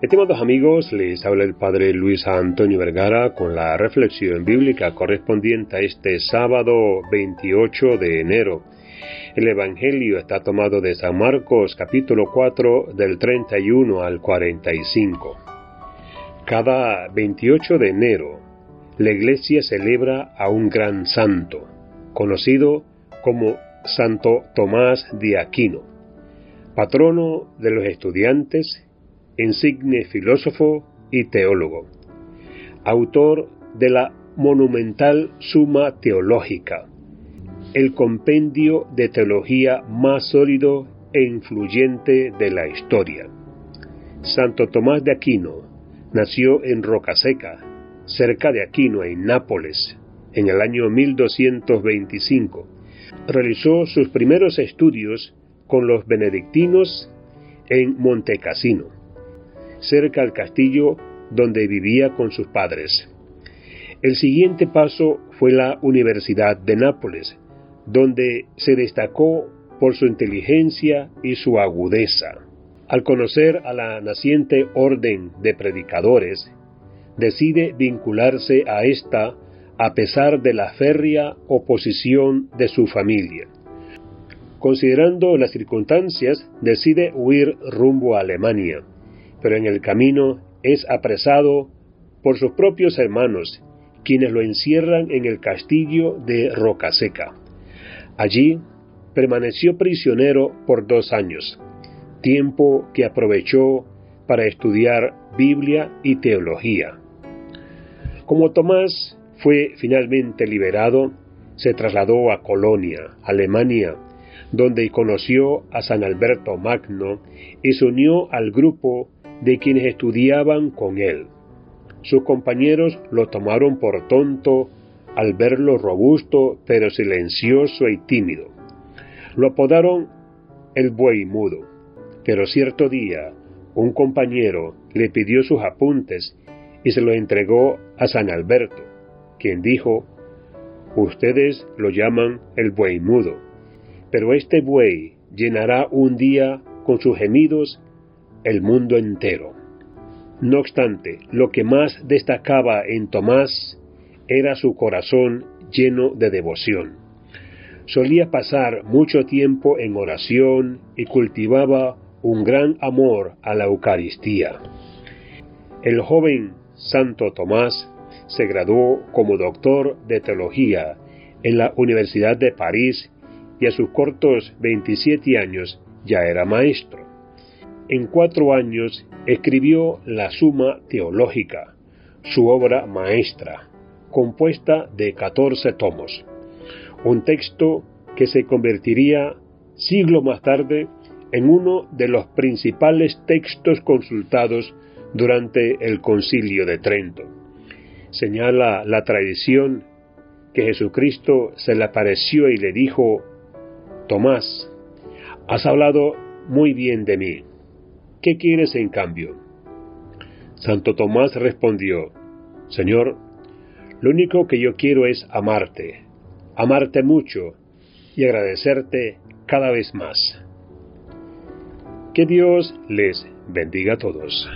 Estimados amigos, les habla el Padre Luis Antonio Vergara con la reflexión bíblica correspondiente a este sábado 28 de enero. El Evangelio está tomado de San Marcos capítulo 4 del 31 al 45. Cada 28 de enero, la Iglesia celebra a un gran santo, conocido como Santo Tomás de Aquino, patrono de los estudiantes insigne filósofo y teólogo, autor de la monumental Suma Teológica, el compendio de teología más sólido e influyente de la historia. Santo Tomás de Aquino nació en Rocaseca, cerca de Aquino, en Nápoles, en el año 1225. Realizó sus primeros estudios con los benedictinos en Montecassino cerca al castillo donde vivía con sus padres. El siguiente paso fue la Universidad de Nápoles, donde se destacó por su inteligencia y su agudeza. Al conocer a la naciente orden de predicadores, decide vincularse a esta a pesar de la férrea oposición de su familia. Considerando las circunstancias, decide huir rumbo a Alemania, pero en el camino es apresado por sus propios hermanos, quienes lo encierran en el castillo de Rocaseca. Allí permaneció prisionero por dos años, tiempo que aprovechó para estudiar Biblia y teología. Como Tomás fue finalmente liberado, se trasladó a Colonia, Alemania, donde conoció a San Alberto Magno y se unió al grupo de quienes estudiaban con él. Sus compañeros lo tomaron por tonto al verlo robusto pero silencioso y tímido. Lo apodaron el buey mudo, pero cierto día un compañero le pidió sus apuntes y se lo entregó a San Alberto, quien dijo, Ustedes lo llaman el buey mudo, pero este buey llenará un día con sus gemidos el mundo entero. No obstante, lo que más destacaba en Tomás era su corazón lleno de devoción. Solía pasar mucho tiempo en oración y cultivaba un gran amor a la Eucaristía. El joven Santo Tomás se graduó como doctor de teología en la Universidad de París y a sus cortos 27 años ya era maestro. En cuatro años escribió la Suma Teológica, su obra maestra, compuesta de catorce tomos, un texto que se convertiría siglo más tarde en uno de los principales textos consultados durante el concilio de Trento. Señala la tradición que Jesucristo se le apareció y le dijo, Tomás, has hablado muy bien de mí ¿qué quieres en cambio? Santo Tomás respondió, Señor, lo único que yo quiero es amarte, amarte mucho y agradecerte cada vez más. Que Dios les bendiga a todos.